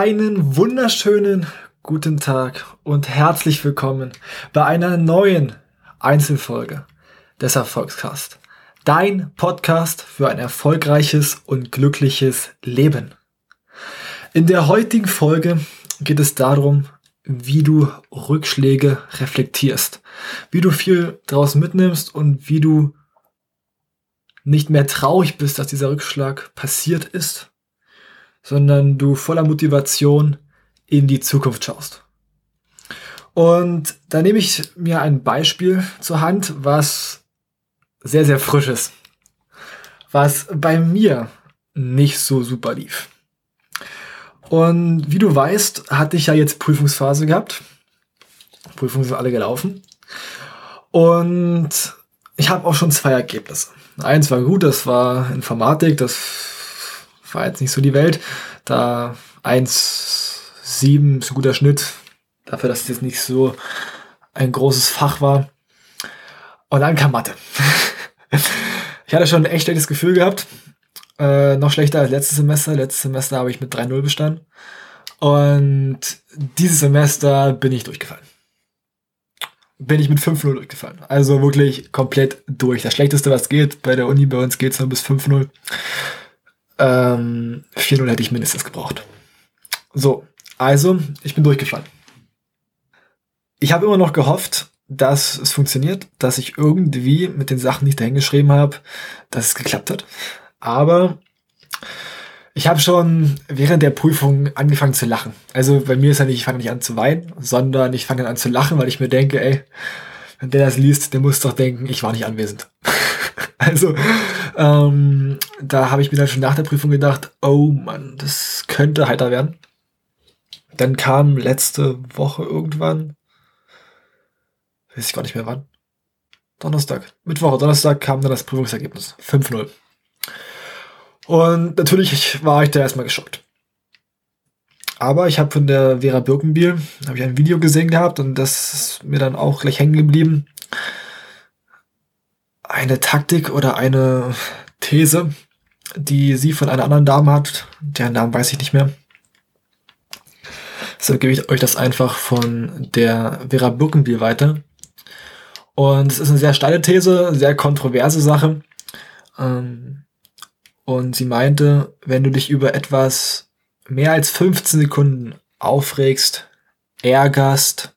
Einen wunderschönen guten Tag und herzlich willkommen bei einer neuen Einzelfolge des Erfolgscast. Dein Podcast für ein erfolgreiches und glückliches Leben. In der heutigen Folge geht es darum, wie du Rückschläge reflektierst, wie du viel daraus mitnimmst und wie du nicht mehr traurig bist, dass dieser Rückschlag passiert ist, sondern du voller Motivation in die Zukunft schaust. Und da nehme ich mir ein Beispiel zur Hand, was sehr, sehr frisch ist, was bei mir nicht so super lief. Und wie du weißt, hatte ich ja jetzt Prüfungsphase gehabt. Prüfungen sind alle gelaufen. Und ich habe auch schon zwei Ergebnisse. Eins war gut, das war Informatik, das war jetzt nicht so die Welt. Da 1,7 ist ein guter Schnitt, dafür, dass es jetzt nicht so ein großes Fach war. Und dann kam Mathe. ich hatte schon ein echt schlechtes Gefühl gehabt. Äh, noch schlechter als letztes Semester. Letztes Semester habe ich mit 3-0 bestanden. Und dieses Semester bin ich durchgefallen. Bin ich mit 5-0 durchgefallen. Also wirklich komplett durch. Das Schlechteste, was geht. Bei der Uni bei uns geht es nur bis 5-0. Ähm, 4-0 hätte ich mindestens gebraucht. So, also, ich bin durchgefallen. Ich habe immer noch gehofft, dass es funktioniert, dass ich irgendwie mit den Sachen, die ich dahin geschrieben habe, dass es geklappt hat. Aber ich habe schon während der Prüfung angefangen zu lachen. Also bei mir ist ja nicht, ich fange nicht an zu weinen, sondern ich fange an zu lachen, weil ich mir denke, ey, wenn der das liest, der muss doch denken, ich war nicht anwesend. also ähm, da habe ich mir dann schon nach der Prüfung gedacht, oh Mann, das könnte heiter werden. Dann kam letzte Woche irgendwann, weiß ich gar nicht mehr wann, Donnerstag, Mittwoch, Donnerstag kam dann das Prüfungsergebnis. 5-0. Und natürlich war ich da erstmal geschockt. Aber ich habe von der Vera Birkenbiel habe ich ein Video gesehen gehabt und das ist mir dann auch gleich hängen geblieben. Eine Taktik oder eine These, die sie von einer anderen Dame hat, deren Namen weiß ich nicht mehr. Deshalb gebe ich euch das einfach von der Vera Birkenbiel weiter. Und es ist eine sehr steile These, sehr kontroverse Sache. Ähm, und sie meinte, wenn du dich über etwas mehr als 15 Sekunden aufregst, ärgerst,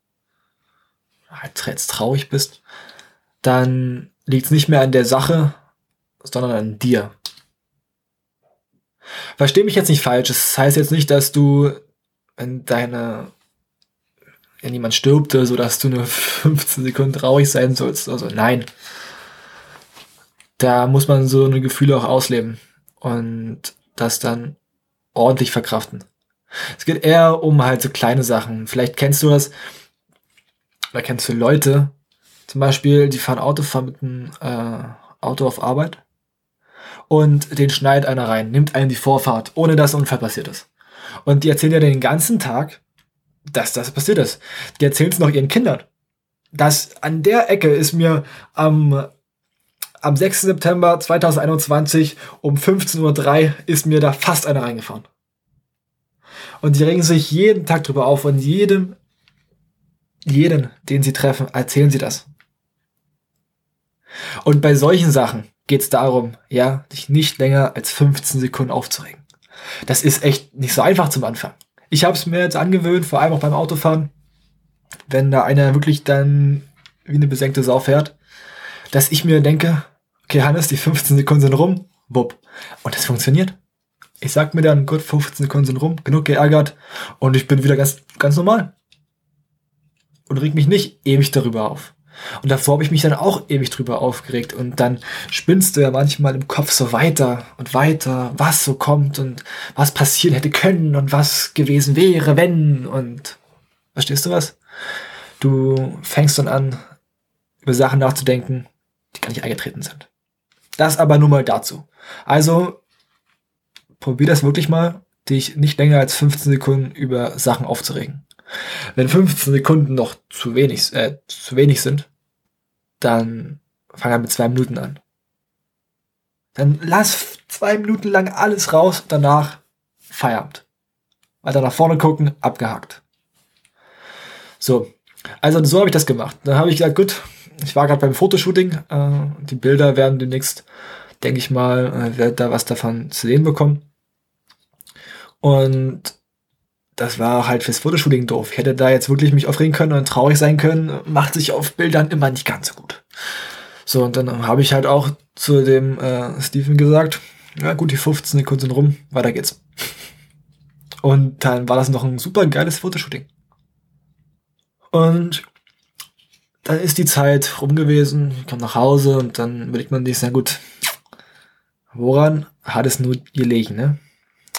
halt jetzt traurig bist, dann liegt es nicht mehr an der Sache, sondern an dir. Versteh mich jetzt nicht falsch. Es das heißt jetzt nicht, dass du, wenn deine, wenn jemand stirbt, so dass du nur 15 Sekunden traurig sein sollst. Also nein. Da muss man so eine Gefühle auch ausleben und das dann ordentlich verkraften. Es geht eher um halt so kleine Sachen. Vielleicht kennst du das, oder kennst du Leute, zum Beispiel, die fahren Auto, fahren mit einem äh, Auto auf Arbeit und den schneidet einer rein, nimmt einen die Vorfahrt, ohne dass ein Unfall passiert ist. Und die erzählen ja den ganzen Tag, dass das passiert ist. Die erzählen es noch ihren Kindern. Das an der Ecke ist mir am am 6. September 2021 um 15.03 Uhr ist mir da fast einer reingefahren. Und die regen sich jeden Tag drüber auf und jedem, jeden, den sie treffen, erzählen sie das. Und bei solchen Sachen geht es darum, ja, dich nicht länger als 15 Sekunden aufzuregen. Das ist echt nicht so einfach zum Anfang. Ich habe es mir jetzt angewöhnt, vor allem auch beim Autofahren, wenn da einer wirklich dann wie eine besenkte Sau fährt, dass ich mir denke, okay, Hannes, die 15 Sekunden sind rum, wupp. Und das funktioniert. Ich sag mir dann, gut, 15 Sekunden sind rum, genug geärgert und ich bin wieder ganz, ganz normal. Und reg mich nicht ewig darüber auf. Und davor habe ich mich dann auch ewig drüber aufgeregt. Und dann spinnst du ja manchmal im Kopf so weiter und weiter, was so kommt und was passieren hätte können und was gewesen wäre, wenn. Und verstehst du was? Du fängst dann an, über Sachen nachzudenken, die gar nicht eingetreten sind. Das aber nur mal dazu. Also, probier das wirklich mal, dich nicht länger als 15 Sekunden über Sachen aufzuregen. Wenn 15 Sekunden noch zu wenig, äh, zu wenig sind, dann fang an mit zwei Minuten an. Dann lass zwei Minuten lang alles raus danach Feierabend. weiter nach vorne gucken, abgehakt. So, also so habe ich das gemacht. Dann habe ich gesagt, gut, ich war gerade beim Fotoshooting. Äh, die Bilder werden demnächst, denke ich mal, äh, werde da was davon zu sehen bekommen. Und das war halt fürs Fotoshooting doof. Ich hätte da jetzt wirklich mich aufregen können und traurig sein können. Macht sich auf Bildern immer nicht ganz so gut. So, und dann habe ich halt auch zu dem äh, Steven gesagt, ja gut, die 15 Sekunden sind rum, weiter geht's. Und dann war das noch ein super geiles Fotoshooting. Und dann ist die Zeit rum gewesen, ich komme nach Hause und dann überlegt man sich, na gut, woran hat es nur gelegen, ne?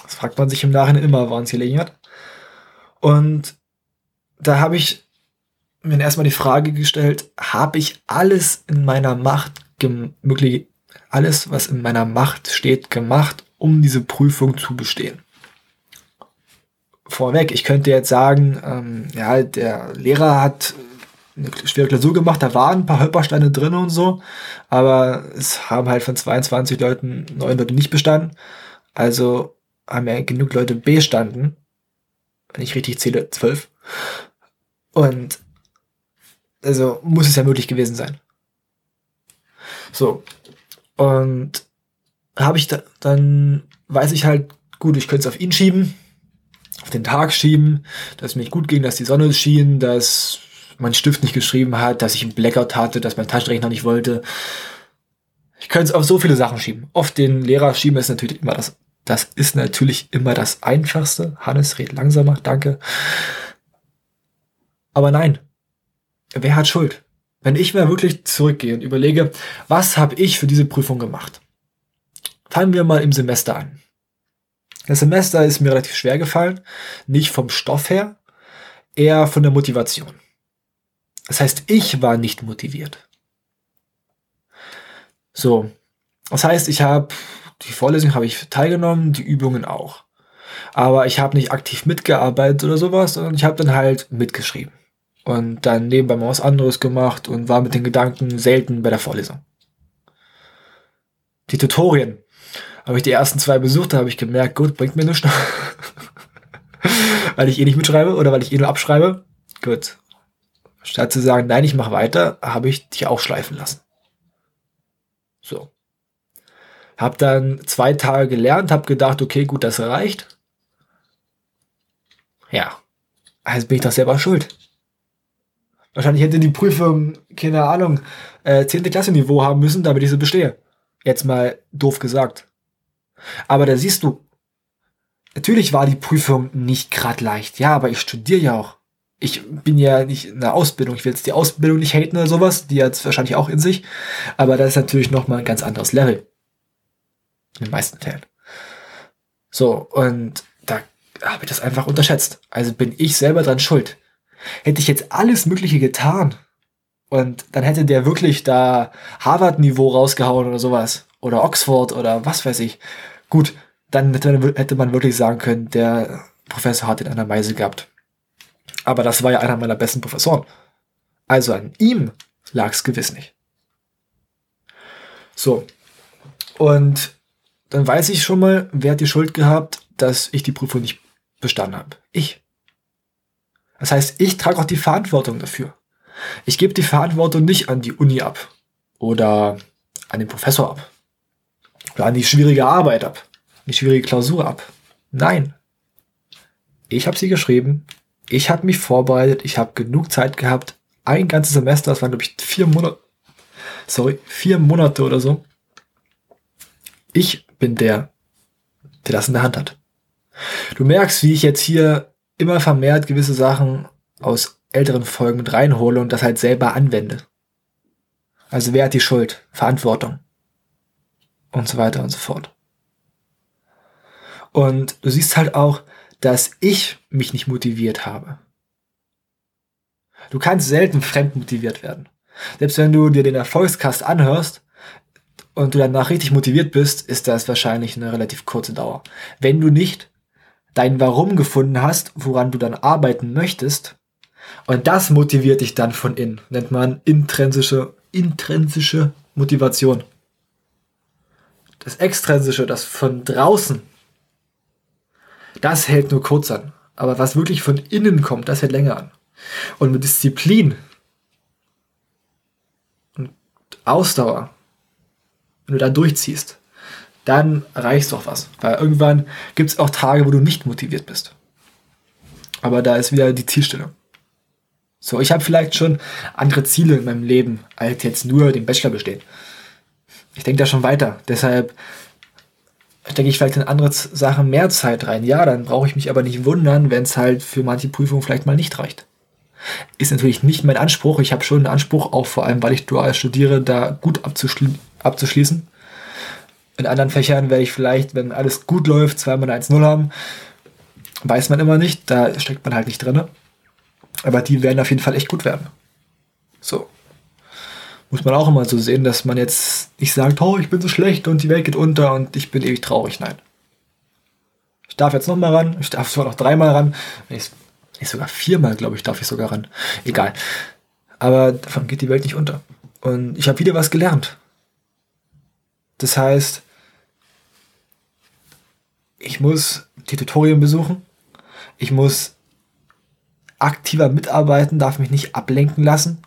Das fragt man sich im Nachhinein immer, woran es gelegen hat. Und da habe ich mir erstmal die Frage gestellt, habe ich alles in meiner Macht, möglich, alles, was in meiner Macht steht, gemacht, um diese Prüfung zu bestehen? Vorweg, ich könnte jetzt sagen, ähm, ja, der Lehrer hat eine schwere Klausur gemacht, da waren ein paar Hölpersteine drin und so, aber es haben halt von 22 Leuten neun Leute nicht bestanden. Also haben ja genug Leute bestanden wenn ich richtig zähle, zwölf. Und also muss es ja möglich gewesen sein. So. Und habe ich da, dann weiß ich halt, gut, ich könnte es auf ihn schieben, auf den Tag schieben, dass es mir gut ging, dass die Sonne schien, dass mein Stift nicht geschrieben hat, dass ich einen Blackout hatte, dass mein Taschenrechner nicht wollte. Ich könnte es auf so viele Sachen schieben. Auf den Lehrer schieben ist natürlich immer das das ist natürlich immer das Einfachste. Hannes, red langsamer, danke. Aber nein, wer hat Schuld? Wenn ich mir wirklich zurückgehe und überlege, was habe ich für diese Prüfung gemacht? Fangen wir mal im Semester an. Das Semester ist mir relativ schwer gefallen, nicht vom Stoff her, eher von der Motivation. Das heißt, ich war nicht motiviert. So, das heißt, ich habe die Vorlesung habe ich teilgenommen, die Übungen auch. Aber ich habe nicht aktiv mitgearbeitet oder sowas, sondern ich habe dann halt mitgeschrieben. Und dann nebenbei mal was anderes gemacht und war mit den Gedanken selten bei der Vorlesung. Die Tutorien. Habe ich die ersten zwei besucht, da habe ich gemerkt, gut, bringt mir nichts. weil ich eh nicht mitschreibe oder weil ich eh nur abschreibe. Gut. Statt zu sagen, nein, ich mache weiter, habe ich dich auch schleifen lassen. So. Hab dann zwei Tage gelernt, hab gedacht, okay, gut, das reicht. Ja, also bin ich doch selber schuld. Wahrscheinlich hätte die Prüfung, keine Ahnung, äh, 10. Klasse Niveau haben müssen, damit ich sie bestehe. Jetzt mal doof gesagt. Aber da siehst du, natürlich war die Prüfung nicht grad leicht. Ja, aber ich studiere ja auch. Ich bin ja nicht in der Ausbildung. Ich will jetzt die Ausbildung nicht haten oder sowas. Die hat es wahrscheinlich auch in sich. Aber das ist natürlich nochmal ein ganz anderes Level. In den meisten Fällen. So, und da habe ich das einfach unterschätzt. Also bin ich selber dran schuld. Hätte ich jetzt alles Mögliche getan und dann hätte der wirklich da Harvard-Niveau rausgehauen oder sowas. Oder Oxford oder was weiß ich. Gut, dann hätte man wirklich sagen können, der Professor hat in einer Meise gehabt. Aber das war ja einer meiner besten Professoren. Also an ihm lag es gewiss nicht. So. Und dann weiß ich schon mal, wer hat die Schuld gehabt, dass ich die Prüfung nicht bestanden habe. Ich. Das heißt, ich trage auch die Verantwortung dafür. Ich gebe die Verantwortung nicht an die Uni ab oder an den Professor ab oder an die schwierige Arbeit ab, die schwierige Klausur ab. Nein. Ich habe sie geschrieben, ich habe mich vorbereitet, ich habe genug Zeit gehabt, ein ganzes Semester, das waren glaube ich vier Monate, sorry, vier Monate oder so. Ich bin der, der das in der Hand hat. Du merkst, wie ich jetzt hier immer vermehrt gewisse Sachen aus älteren Folgen mit reinhole und das halt selber anwende. Also wer hat die Schuld? Verantwortung. Und so weiter und so fort. Und du siehst halt auch, dass ich mich nicht motiviert habe. Du kannst selten fremd motiviert werden. Selbst wenn du dir den Erfolgskast anhörst, und du danach richtig motiviert bist, ist das wahrscheinlich eine relativ kurze Dauer. Wenn du nicht dein Warum gefunden hast, woran du dann arbeiten möchtest, und das motiviert dich dann von innen, nennt man intrinsische, intrinsische Motivation. Das Extrinsische, das von draußen, das hält nur kurz an. Aber was wirklich von innen kommt, das hält länger an. Und mit Disziplin und Ausdauer, wenn du da durchziehst, dann erreichst du auch was. Weil irgendwann gibt es auch Tage, wo du nicht motiviert bist. Aber da ist wieder die Zielstellung. So, ich habe vielleicht schon andere Ziele in meinem Leben, als jetzt nur den Bachelor bestehen. Ich denke da schon weiter. Deshalb stecke ich vielleicht in andere Sachen mehr Zeit rein. Ja, dann brauche ich mich aber nicht wundern, wenn es halt für manche Prüfungen vielleicht mal nicht reicht. Ist natürlich nicht mein Anspruch. Ich habe schon einen Anspruch, auch vor allem, weil ich dual studiere, da gut abzuschli abzuschließen. In anderen Fächern werde ich vielleicht, wenn alles gut läuft, zweimal eine 1-0 haben. Weiß man immer nicht, da steckt man halt nicht drin. Aber die werden auf jeden Fall echt gut werden. So. Muss man auch immer so sehen, dass man jetzt nicht sagt, oh, ich bin so schlecht und die Welt geht unter und ich bin ewig traurig. Nein. Ich darf jetzt nochmal ran, ich darf sogar noch dreimal ran. Ich, ich sogar viermal, glaube ich, darf ich sogar ran. Egal. Aber davon geht die Welt nicht unter. Und ich habe wieder was gelernt. Das heißt, ich muss die Tutorien besuchen. Ich muss aktiver mitarbeiten, darf mich nicht ablenken lassen.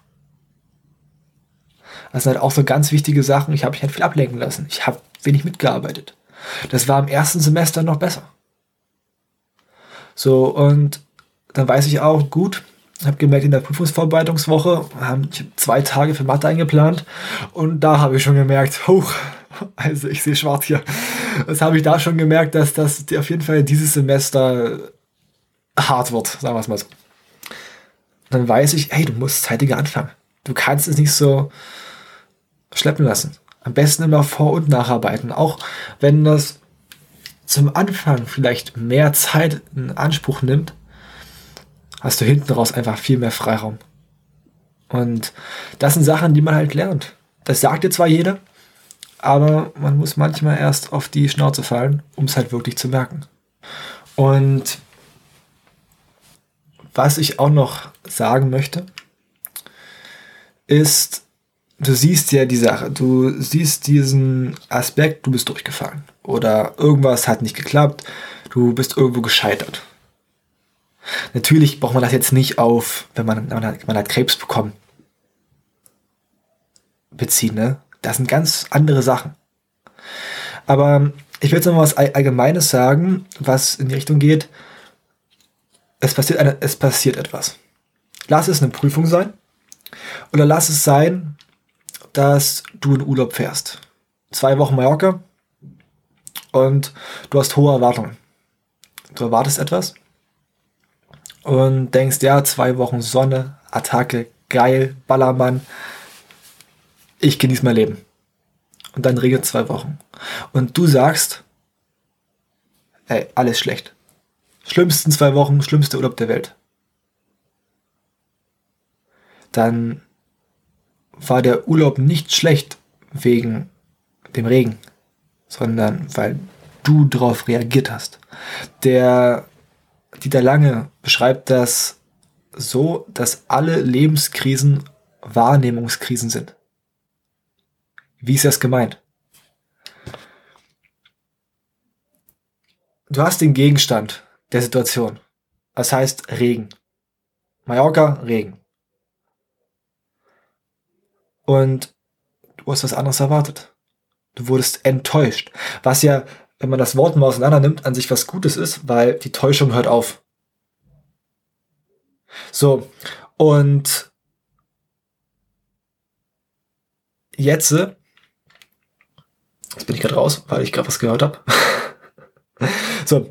Das sind halt auch so ganz wichtige Sachen. Ich habe mich halt viel ablenken lassen. Ich habe wenig mitgearbeitet. Das war im ersten Semester noch besser. So, und dann weiß ich auch, gut, habe gemerkt, in der Prüfungsvorbereitungswoche haben zwei Tage für Mathe eingeplant und da habe ich schon gemerkt, hoch, also ich sehe schwarz hier. Das habe ich da schon gemerkt, dass das auf jeden Fall dieses Semester hart wird, sagen wir es mal so. Dann weiß ich, hey, du musst zeitiger anfangen. Du kannst es nicht so schleppen lassen. Am besten immer vor- und nacharbeiten. Auch wenn das zum Anfang vielleicht mehr Zeit in Anspruch nimmt, hast du hinten raus einfach viel mehr Freiraum. Und das sind Sachen, die man halt lernt. Das sagt dir zwar jeder, aber man muss manchmal erst auf die Schnauze fallen, um es halt wirklich zu merken. Und was ich auch noch sagen möchte, ist, du siehst ja die Sache, du siehst diesen Aspekt, du bist durchgefallen oder irgendwas hat nicht geklappt, du bist irgendwo gescheitert. Natürlich braucht man das jetzt nicht auf, wenn man, man, hat, man hat Krebs bekommen, beziehen, ne? Das sind ganz andere Sachen. Aber ich will jetzt noch mal was Allgemeines sagen, was in die Richtung geht. Es passiert, eine, es passiert etwas. Lass es eine Prüfung sein. Oder lass es sein, dass du in Urlaub fährst. Zwei Wochen Mallorca. Und du hast hohe Erwartungen. Du erwartest etwas. Und denkst, ja, zwei Wochen Sonne, Attacke, geil, Ballermann ich genieße mein Leben. Und dann regnet zwei Wochen. Und du sagst, ey, alles schlecht. Schlimmsten zwei Wochen, schlimmster Urlaub der Welt. Dann war der Urlaub nicht schlecht wegen dem Regen, sondern weil du darauf reagiert hast. Der Dieter Lange beschreibt das so, dass alle Lebenskrisen Wahrnehmungskrisen sind. Wie ist das gemeint? Du hast den Gegenstand der Situation. Das heißt Regen. Mallorca, Regen. Und du hast was anderes erwartet. Du wurdest enttäuscht. Was ja, wenn man das Wort mal auseinander nimmt, an sich was Gutes ist, weil die Täuschung hört auf. So, und jetzt Jetzt bin ich gerade raus, weil ich gerade was gehört habe. so,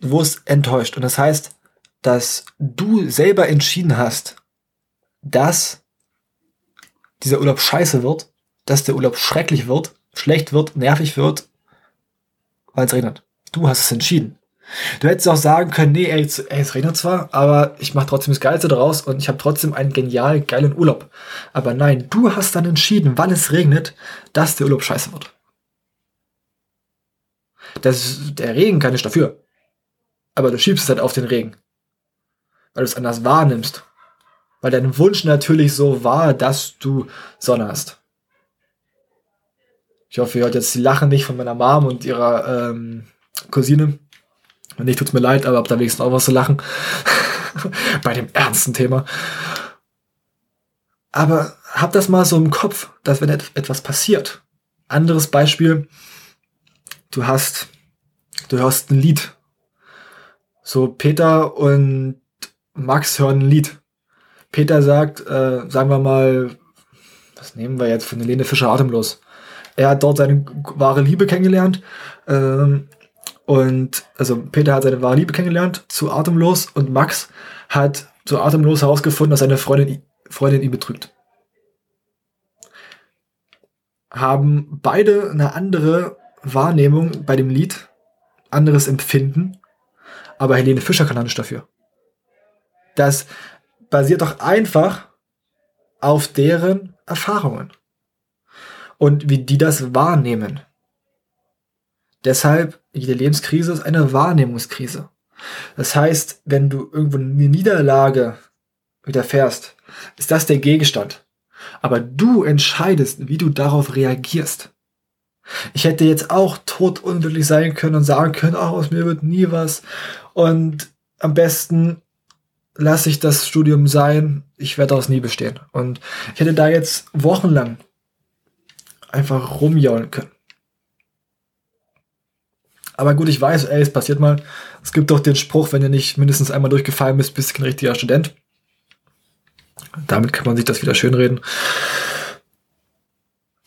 du wurdest enttäuscht. Und das heißt, dass du selber entschieden hast, dass dieser Urlaub scheiße wird, dass der Urlaub schrecklich wird, schlecht wird, nervig wird, weil es regnet. Du hast es entschieden. Du hättest auch sagen können, nee, ey, ey es regnet zwar, aber ich mache trotzdem das Geilste daraus und ich habe trotzdem einen genial geilen Urlaub. Aber nein, du hast dann entschieden, wann es regnet, dass der Urlaub scheiße wird. Das, der Regen kann nicht dafür. Aber du schiebst es halt auf den Regen. Weil du es anders wahrnimmst. Weil dein Wunsch natürlich so war, dass du Sonne hast. Ich hoffe, ihr hört jetzt die Lachen nicht von meiner Mom und ihrer ähm, Cousine Wenn nicht, tut's mir leid, aber hab da wenigstens auch was zu lachen. Bei dem ernsten Thema. Aber hab das mal so im Kopf, dass wenn etwas passiert. Anderes Beispiel. Du hast, du hörst ein Lied. So Peter und Max hören ein Lied. Peter sagt, äh, sagen wir mal, was nehmen wir jetzt von Helene Fischer atemlos? Er hat dort seine wahre Liebe kennengelernt. Ähm, und also Peter hat seine wahre Liebe kennengelernt zu Atemlos und Max hat zu Atemlos herausgefunden, dass seine Freundin, Freundin ihn betrügt. Haben beide eine andere Wahrnehmung bei dem Lied, anderes Empfinden, aber Helene Fischer kann nicht dafür. Das basiert doch einfach auf deren Erfahrungen und wie die das wahrnehmen. Deshalb, jede Lebenskrise ist eine Wahrnehmungskrise. Das heißt, wenn du irgendwo eine Niederlage widerfährst, ist das der Gegenstand. Aber du entscheidest, wie du darauf reagierst. Ich hätte jetzt auch totunglücklich sein können und sagen können, oh, aus mir wird nie was. Und am besten lasse ich das Studium sein, ich werde daraus nie bestehen. Und ich hätte da jetzt wochenlang einfach rumjaulen können. Aber gut, ich weiß, ey, es passiert mal. Es gibt doch den Spruch, wenn ihr nicht mindestens einmal durchgefallen bist, bist du kein richtiger Student. Damit kann man sich das wieder schönreden.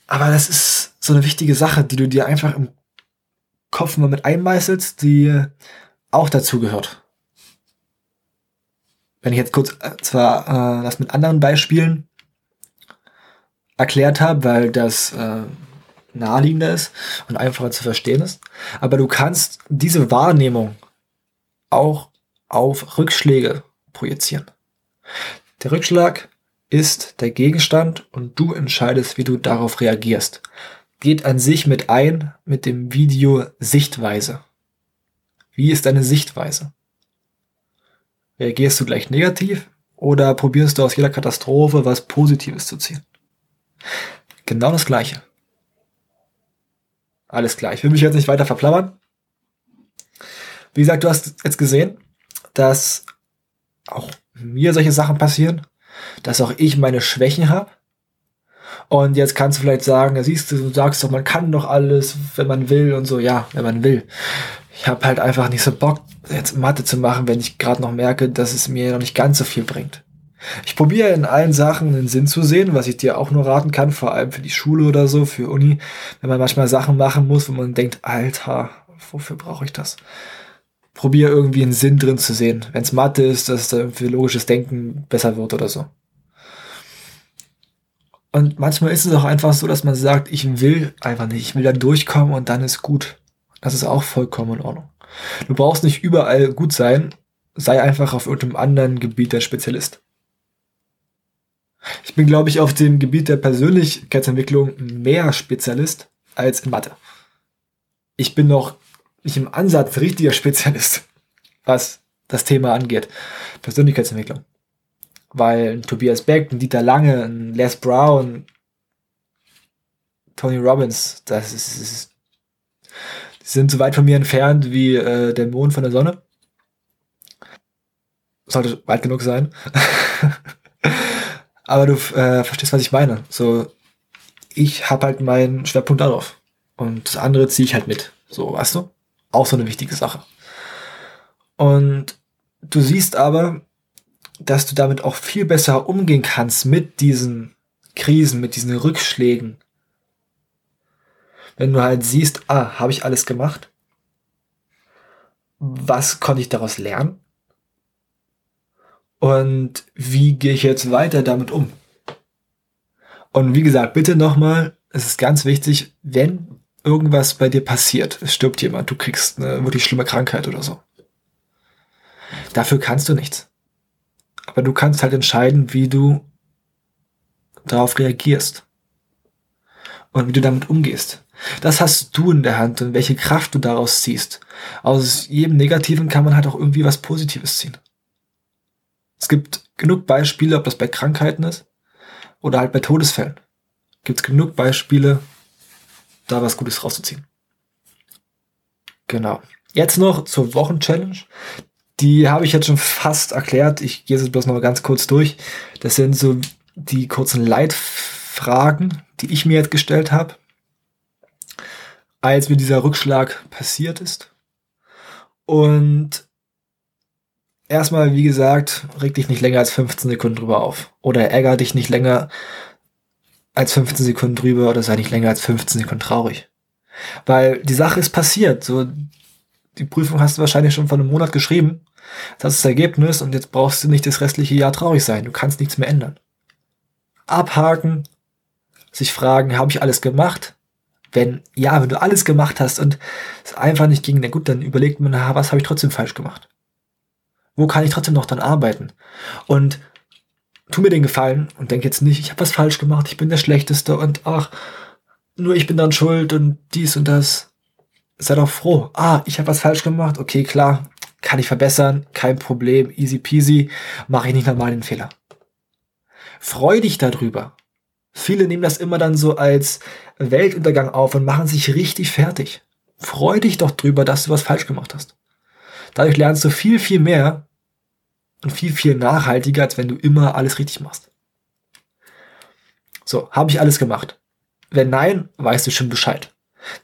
Aber das ist so eine wichtige Sache, die du dir einfach im Kopf mal mit einmeißelst, die auch dazu gehört. Wenn ich jetzt kurz äh, zwar äh, das mit anderen Beispielen erklärt habe, weil das äh, naheliegender ist und einfacher zu verstehen ist. Aber du kannst diese Wahrnehmung auch auf Rückschläge projizieren. Der Rückschlag ist der Gegenstand und du entscheidest, wie du darauf reagierst. Geht an sich mit ein mit dem Video Sichtweise. Wie ist deine Sichtweise? Reagierst du gleich negativ oder probierst du aus jeder Katastrophe was Positives zu ziehen? Genau das gleiche. Alles klar, ich will mich jetzt nicht weiter verplappern. Wie gesagt, du hast jetzt gesehen, dass auch mir solche Sachen passieren, dass auch ich meine Schwächen habe. Und jetzt kannst du vielleicht sagen, siehst du, du sagst doch, man kann doch alles, wenn man will und so. Ja, wenn man will. Ich habe halt einfach nicht so Bock, jetzt Mathe zu machen, wenn ich gerade noch merke, dass es mir noch nicht ganz so viel bringt. Ich probiere in allen Sachen einen Sinn zu sehen, was ich dir auch nur raten kann, vor allem für die Schule oder so, für Uni, wenn man manchmal Sachen machen muss, wo man denkt, Alter, wofür brauche ich das? Probier irgendwie einen Sinn drin zu sehen. Wenn es Mathe ist, dass da irgendwie logisches Denken besser wird oder so. Und manchmal ist es auch einfach so, dass man sagt, ich will einfach nicht, ich will da durchkommen und dann ist gut. Das ist auch vollkommen in Ordnung. Du brauchst nicht überall gut sein, sei einfach auf irgendeinem anderen Gebiet der Spezialist. Ich bin, glaube ich, auf dem Gebiet der Persönlichkeitsentwicklung mehr Spezialist als in Mathe. Ich bin noch nicht im Ansatz richtiger Spezialist, was das Thema angeht. Persönlichkeitsentwicklung. Weil ein Tobias Beck, ein Dieter Lange, ein Les Brown, Tony Robbins, das ist, ist die sind so weit von mir entfernt wie äh, der Mond von der Sonne. Sollte weit genug sein. Aber du äh, verstehst, was ich meine. So, ich habe halt meinen Schwerpunkt darauf. Und das andere ziehe ich halt mit. So, weißt du? Auch so eine wichtige Sache. Und du siehst aber, dass du damit auch viel besser umgehen kannst mit diesen Krisen, mit diesen Rückschlägen. Wenn du halt siehst, ah, habe ich alles gemacht? Was konnte ich daraus lernen? Und wie gehe ich jetzt weiter damit um? Und wie gesagt, bitte nochmal, es ist ganz wichtig, wenn irgendwas bei dir passiert, es stirbt jemand, du kriegst eine wirklich schlimme Krankheit oder so. Dafür kannst du nichts. Aber du kannst halt entscheiden, wie du darauf reagierst. Und wie du damit umgehst. Das hast du in der Hand und welche Kraft du daraus ziehst. Aus jedem Negativen kann man halt auch irgendwie was Positives ziehen. Es gibt genug Beispiele, ob das bei Krankheiten ist oder halt bei Todesfällen. Gibt es genug Beispiele, da was Gutes rauszuziehen. Genau. Jetzt noch zur Wochenchallenge. Die habe ich jetzt schon fast erklärt. Ich gehe es bloß noch ganz kurz durch. Das sind so die kurzen Leitfragen, die ich mir jetzt gestellt habe, als mir dieser Rückschlag passiert ist. Und erstmal, wie gesagt, reg dich nicht länger als 15 Sekunden drüber auf. Oder ärger dich nicht länger als 15 Sekunden drüber oder sei nicht länger als 15 Sekunden traurig. Weil die Sache ist passiert. So, die Prüfung hast du wahrscheinlich schon vor einem Monat geschrieben. Das ist das Ergebnis und jetzt brauchst du nicht das restliche Jahr traurig sein. Du kannst nichts mehr ändern. Abhaken, sich fragen, habe ich alles gemacht? Wenn ja, wenn du alles gemacht hast und es einfach nicht ging, dann gut, dann überlegt man, na, was habe ich trotzdem falsch gemacht? Wo kann ich trotzdem noch dann arbeiten? Und tu mir den Gefallen und denk jetzt nicht, ich habe was falsch gemacht, ich bin der Schlechteste und ach, nur ich bin dann schuld und dies und das. Sei doch froh. Ah, ich habe was falsch gemacht. Okay, klar, kann ich verbessern, kein Problem, easy peasy, mache ich nicht nochmal den Fehler. Freu dich darüber. Viele nehmen das immer dann so als Weltuntergang auf und machen sich richtig fertig. Freu dich doch drüber, dass du was falsch gemacht hast. Dadurch lernst du viel, viel mehr und viel, viel nachhaltiger, als wenn du immer alles richtig machst. So, habe ich alles gemacht? Wenn nein, weißt du schon Bescheid.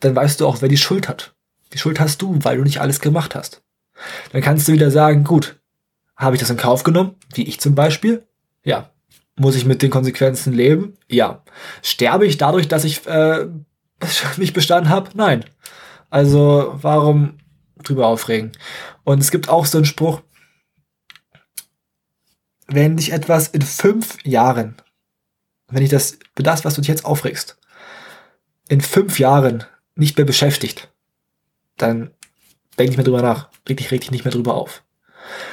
Dann weißt du auch, wer die Schuld hat. Die Schuld hast du, weil du nicht alles gemacht hast. Dann kannst du wieder sagen, gut, habe ich das in Kauf genommen, wie ich zum Beispiel? Ja. Muss ich mit den Konsequenzen leben? Ja. Sterbe ich dadurch, dass ich äh, nicht bestanden habe? Nein. Also warum drüber aufregen? Und es gibt auch so einen Spruch, wenn dich etwas in fünf Jahren, wenn dich das, das, was du dich jetzt aufregst, in fünf Jahren nicht mehr beschäftigt, dann denk nicht mehr drüber nach. Reg dich, reg dich nicht mehr drüber auf.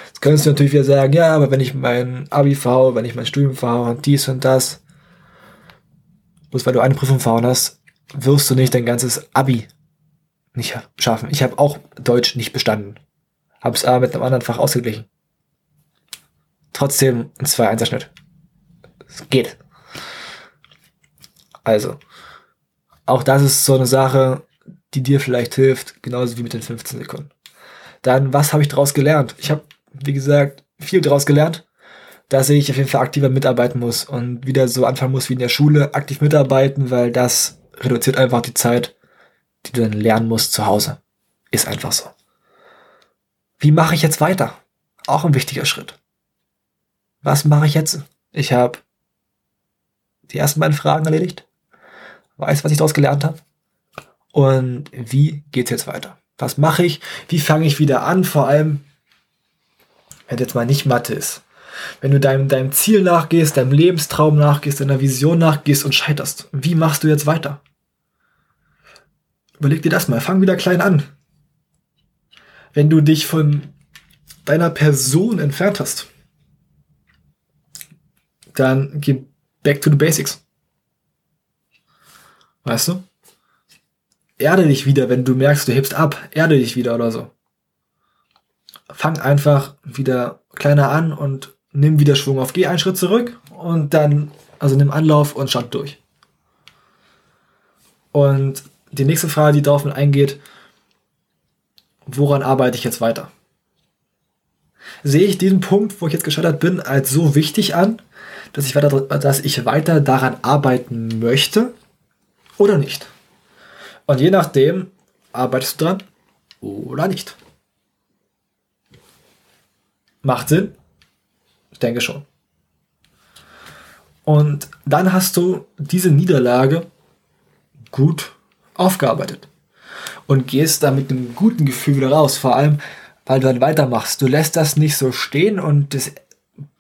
Jetzt könntest du natürlich wieder sagen, ja, aber wenn ich mein Abi fahre, wenn ich mein Studium fahre und dies und das, bloß weil du eine Prüfung fahren hast, wirst du nicht dein ganzes Abi nicht schaffen. Ich habe auch Deutsch nicht bestanden. Habe es aber mit einem anderen Fach ausgeglichen. Trotzdem ein 2-1er-Schnitt. Es geht. Also, auch das ist so eine Sache, die dir vielleicht hilft, genauso wie mit den 15 Sekunden. Dann, was habe ich daraus gelernt? Ich habe, wie gesagt, viel daraus gelernt, dass ich auf jeden Fall aktiver mitarbeiten muss und wieder so anfangen muss wie in der Schule, aktiv mitarbeiten, weil das reduziert einfach die Zeit, die du dann lernen musst zu Hause. Ist einfach so. Wie mache ich jetzt weiter? Auch ein wichtiger Schritt. Was mache ich jetzt? Ich habe die ersten beiden Fragen erledigt, weiß, was ich daraus gelernt habe und wie geht's jetzt weiter? Was mache ich? Wie fange ich wieder an? Vor allem, wenn jetzt mal nicht Mathe ist. Wenn du deinem, deinem Ziel nachgehst, deinem Lebenstraum nachgehst, deiner Vision nachgehst und scheiterst, wie machst du jetzt weiter? Überleg dir das mal. Fang wieder klein an. Wenn du dich von deiner Person entfernt hast, dann geh back to the basics. Weißt du? erde dich wieder, wenn du merkst, du hebst ab, erde dich wieder oder so. Fang einfach wieder kleiner an und nimm wieder Schwung auf. Geh einen Schritt zurück und dann, also nimm Anlauf und schaut durch. Und die nächste Frage, die darauf mit eingeht, woran arbeite ich jetzt weiter? Sehe ich diesen Punkt, wo ich jetzt gescheitert bin, als so wichtig an, dass ich weiter, dass ich weiter daran arbeiten möchte oder nicht? Und je nachdem arbeitest du dran oder nicht. Macht Sinn? Ich denke schon. Und dann hast du diese Niederlage gut aufgearbeitet und gehst da mit einem guten Gefühl wieder raus. Vor allem, weil du dann weitermachst. Du lässt das nicht so stehen und das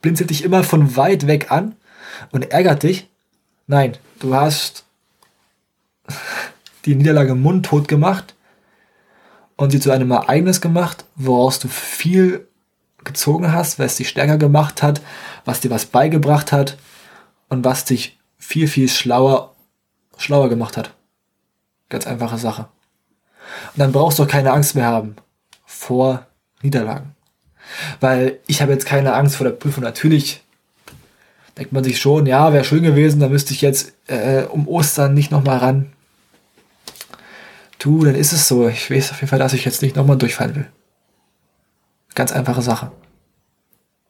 blinzelt dich immer von weit weg an und ärgert dich. Nein, du hast die Niederlage mundtot gemacht und sie zu einem Ereignis gemacht, woraus du viel gezogen hast, was dich stärker gemacht hat, was dir was beigebracht hat und was dich viel, viel schlauer, schlauer gemacht hat. Ganz einfache Sache. Und dann brauchst du auch keine Angst mehr haben vor Niederlagen. Weil ich habe jetzt keine Angst vor der Prüfung. Natürlich denkt man sich schon, ja, wäre schön gewesen, da müsste ich jetzt äh, um Ostern nicht nochmal ran du, dann ist es so. Ich weiß auf jeden Fall, dass ich jetzt nicht nochmal durchfallen will. Ganz einfache Sache.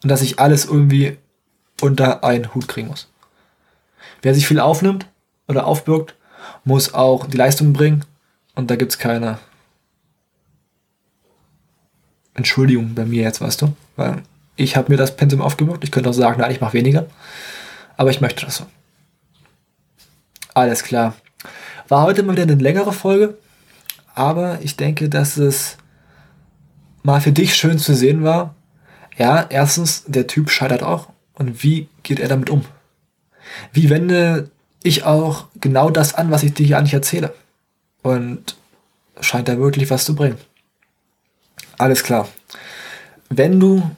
Und dass ich alles irgendwie unter einen Hut kriegen muss. Wer sich viel aufnimmt oder aufbürgt, muss auch die Leistung bringen. Und da gibt's keine Entschuldigung bei mir jetzt, weißt du? Weil ich habe mir das Pensum aufgebürgt. Ich könnte auch sagen, nein, ich mache weniger. Aber ich möchte das so. Alles klar. War heute mal wieder eine längere Folge. Aber ich denke, dass es mal für dich schön zu sehen war. Ja, erstens, der Typ scheitert auch. Und wie geht er damit um? Wie wende ich auch genau das an, was ich dir hier eigentlich erzähle? Und scheint da wirklich was zu bringen. Alles klar. Wenn du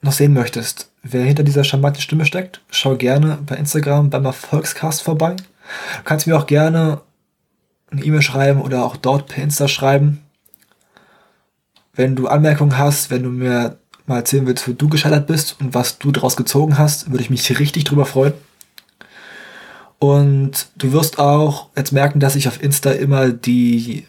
noch sehen möchtest, wer hinter dieser charmanten Stimme steckt, schau gerne bei Instagram beim Erfolgscast vorbei. Du kannst mir auch gerne eine E-Mail schreiben oder auch dort per Insta schreiben. Wenn du Anmerkungen hast, wenn du mir mal erzählen willst, wo du gescheitert bist und was du daraus gezogen hast, würde ich mich richtig drüber freuen. Und du wirst auch jetzt merken, dass ich auf Insta immer die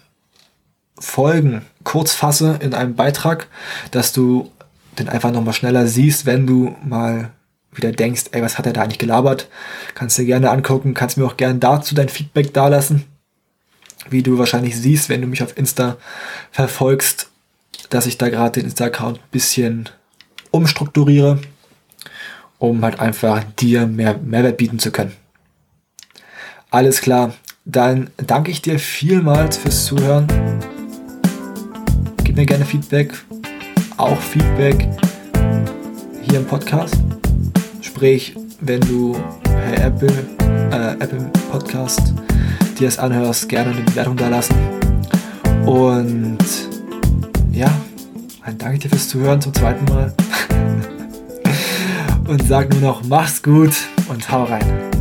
Folgen kurz fasse in einem Beitrag, dass du den einfach nochmal schneller siehst, wenn du mal wieder denkst, ey, was hat er da eigentlich gelabert? Kannst dir gerne angucken, kannst mir auch gerne dazu dein Feedback dalassen. Wie du wahrscheinlich siehst, wenn du mich auf Insta verfolgst, dass ich da gerade den Insta-Account ein bisschen umstrukturiere, um halt einfach dir mehr Mehrwert bieten zu können. Alles klar, dann danke ich dir vielmals fürs Zuhören. Gib mir gerne Feedback, auch Feedback hier im Podcast. Sprich, wenn du per Apple, äh, Apple Podcast dir das anhörst, gerne eine Bewertung da lassen. Und ja, dann danke dir fürs Zuhören zum zweiten Mal. und sag nur noch, mach's gut und hau rein.